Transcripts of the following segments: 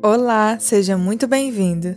Olá, seja muito bem-vindo.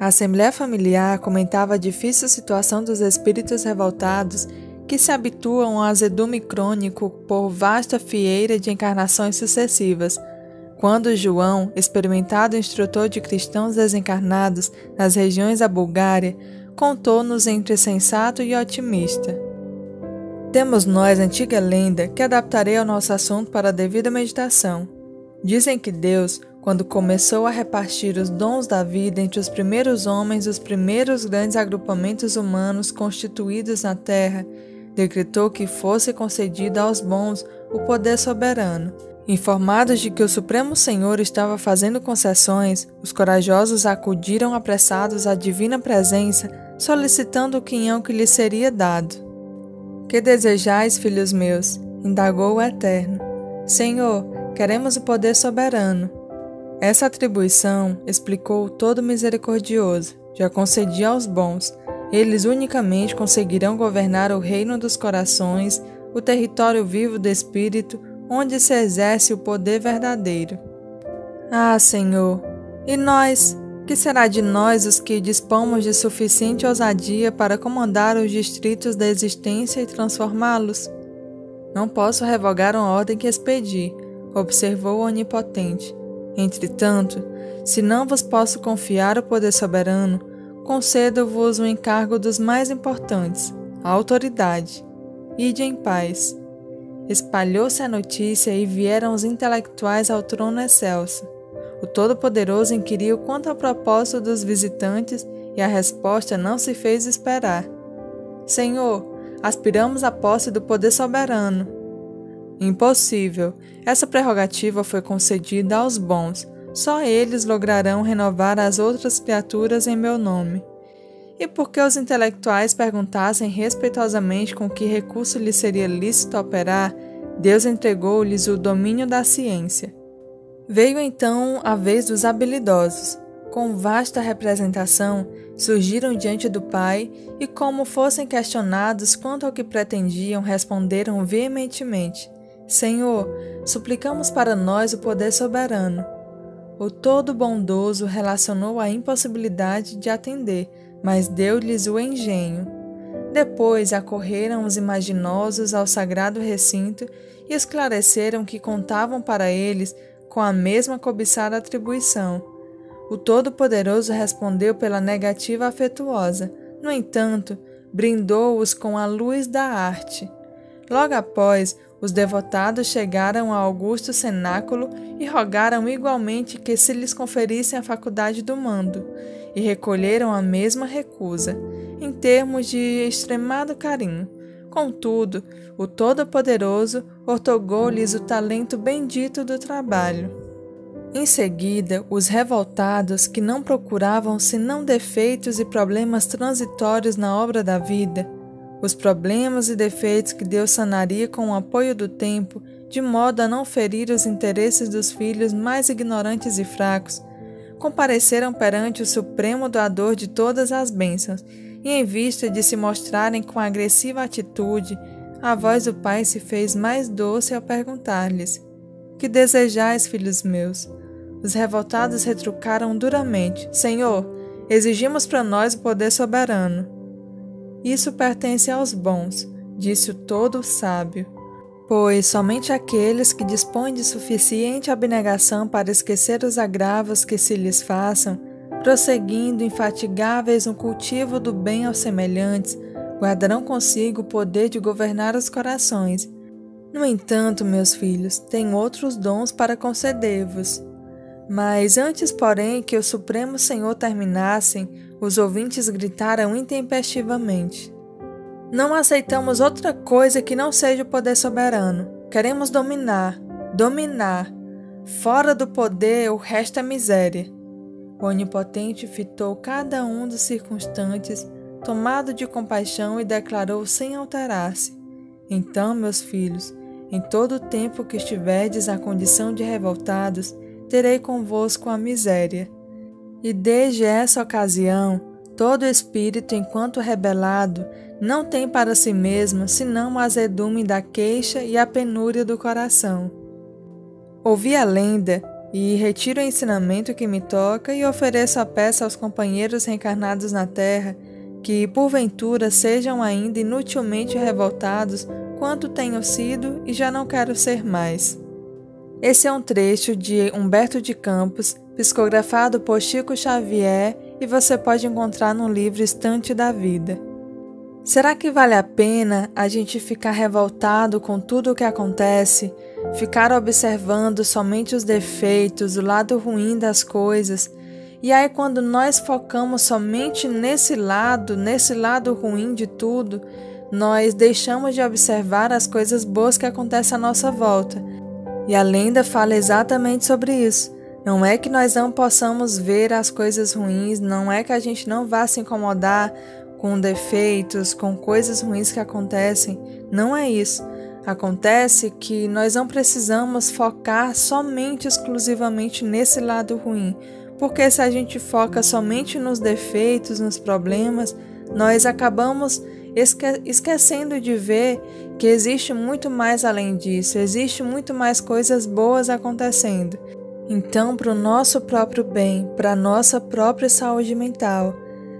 A Assembleia Familiar comentava a difícil situação dos espíritos revoltados que se habituam ao azedume crônico por vasta fieira de encarnações sucessivas, quando João, experimentado instrutor de cristãos desencarnados nas regiões da Bulgária, contou-nos entre sensato e otimista. Temos nós antiga lenda que adaptarei ao nosso assunto para a devida meditação. Dizem que Deus, quando começou a repartir os dons da vida entre os primeiros homens dos primeiros grandes agrupamentos humanos constituídos na Terra, decretou que fosse concedido aos bons o poder soberano. Informados de que o Supremo Senhor estava fazendo concessões, os corajosos acudiram apressados à divina presença, solicitando o quinhão que lhes seria dado. Que desejais, filhos meus? indagou o Eterno. Senhor, queremos o poder soberano. Essa atribuição, explicou todo misericordioso, já concedia aos bons. Eles unicamente conseguirão governar o reino dos corações, o território vivo do espírito, onde se exerce o poder verdadeiro. Ah, Senhor, e nós? Que será de nós os que dispomos de suficiente ousadia para comandar os distritos da existência e transformá-los? Não posso revogar uma ordem que expedi, observou o Onipotente. Entretanto, se não vos posso confiar o poder soberano, concedo-vos o encargo dos mais importantes, a autoridade. Ide em paz. Espalhou-se a notícia e vieram os intelectuais ao trono excelso. O Todo-Poderoso inquiriu quanto ao propósito dos visitantes e a resposta não se fez esperar. Senhor, aspiramos à posse do poder soberano. Impossível. Essa prerrogativa foi concedida aos bons. Só eles lograrão renovar as outras criaturas em meu nome. E porque os intelectuais perguntassem respeitosamente com que recurso lhes seria lícito operar, Deus entregou-lhes o domínio da ciência. Veio então a vez dos habilidosos. Com vasta representação, surgiram diante do Pai e, como fossem questionados quanto ao que pretendiam, responderam veementemente: Senhor, suplicamos para nós o poder soberano. O Todo-Bondoso relacionou a impossibilidade de atender, mas deu-lhes o engenho. Depois acorreram os imaginosos ao sagrado recinto e esclareceram que contavam para eles com a mesma cobiçada atribuição. O Todo-Poderoso respondeu pela negativa afetuosa, no entanto, brindou-os com a luz da arte. Logo após, os devotados chegaram ao augusto cenáculo e rogaram igualmente que se lhes conferissem a faculdade do mando, e recolheram a mesma recusa, em termos de extremado carinho. Contudo, o Todo-Poderoso otorgou-lhes o talento bendito do trabalho. Em seguida, os revoltados, que não procuravam senão defeitos e problemas transitórios na obra da vida, os problemas e defeitos que Deus sanaria com o apoio do tempo, de modo a não ferir os interesses dos filhos mais ignorantes e fracos, compareceram perante o supremo doador de todas as bênçãos, e em vista de se mostrarem com agressiva atitude, a voz do Pai se fez mais doce ao perguntar-lhes: Que desejais, filhos meus? Os revoltados retrucaram duramente: Senhor, exigimos para nós o poder soberano. Isso pertence aos bons, disse o todo sábio, pois somente aqueles que dispõem de suficiente abnegação para esquecer os agravos que se lhes façam, prosseguindo infatigáveis no cultivo do bem aos semelhantes, guardarão consigo o poder de governar os corações. No entanto, meus filhos, tenho outros dons para conceder-vos. Mas antes, porém, que o Supremo Senhor terminassem, os ouvintes gritaram intempestivamente. Não aceitamos outra coisa que não seja o poder soberano. Queremos dominar, dominar. Fora do poder, o resto é miséria. O Onipotente fitou cada um dos circunstantes, tomado de compaixão, e declarou sem alterar-se: Então, meus filhos, em todo o tempo que estiverdes na condição de revoltados, terei convosco a miséria. E desde essa ocasião, todo espírito, enquanto rebelado, não tem para si mesmo senão o azedume da queixa e a penúria do coração. Ouvi a lenda, e retiro o ensinamento que me toca e ofereço a peça aos companheiros reencarnados na Terra que, porventura, sejam ainda inutilmente revoltados quanto tenho sido e já não quero ser mais. Esse é um trecho de Humberto de Campos, psicografado por Chico Xavier e você pode encontrar no livro Estante da Vida. Será que vale a pena a gente ficar revoltado com tudo o que acontece, ficar observando somente os defeitos, o lado ruim das coisas? E aí, quando nós focamos somente nesse lado, nesse lado ruim de tudo, nós deixamos de observar as coisas boas que acontecem à nossa volta. E a lenda fala exatamente sobre isso. Não é que nós não possamos ver as coisas ruins, não é que a gente não vá se incomodar com defeitos, com coisas ruins que acontecem. Não é isso. Acontece que nós não precisamos focar somente exclusivamente nesse lado ruim, porque se a gente foca somente nos defeitos, nos problemas, nós acabamos esque esquecendo de ver que existe muito mais além disso, existe muito mais coisas boas acontecendo. Então, para o nosso próprio bem, para a nossa própria saúde mental,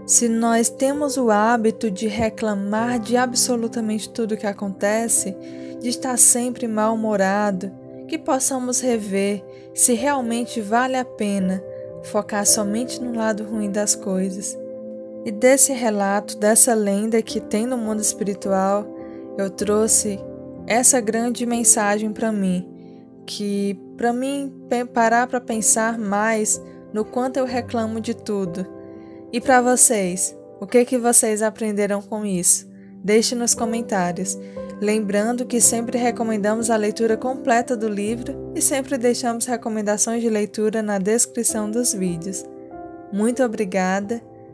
se nós temos o hábito de reclamar de absolutamente tudo que acontece, de estar sempre mal-humorado, que possamos rever se realmente vale a pena focar somente no lado ruim das coisas. E desse relato, dessa lenda que tem no mundo espiritual, eu trouxe essa grande mensagem para mim, que para mim parar para pensar mais no quanto eu reclamo de tudo e para vocês, o que que vocês aprenderam com isso? Deixe nos comentários. Lembrando que sempre recomendamos a leitura completa do livro e sempre deixamos recomendações de leitura na descrição dos vídeos. Muito obrigada.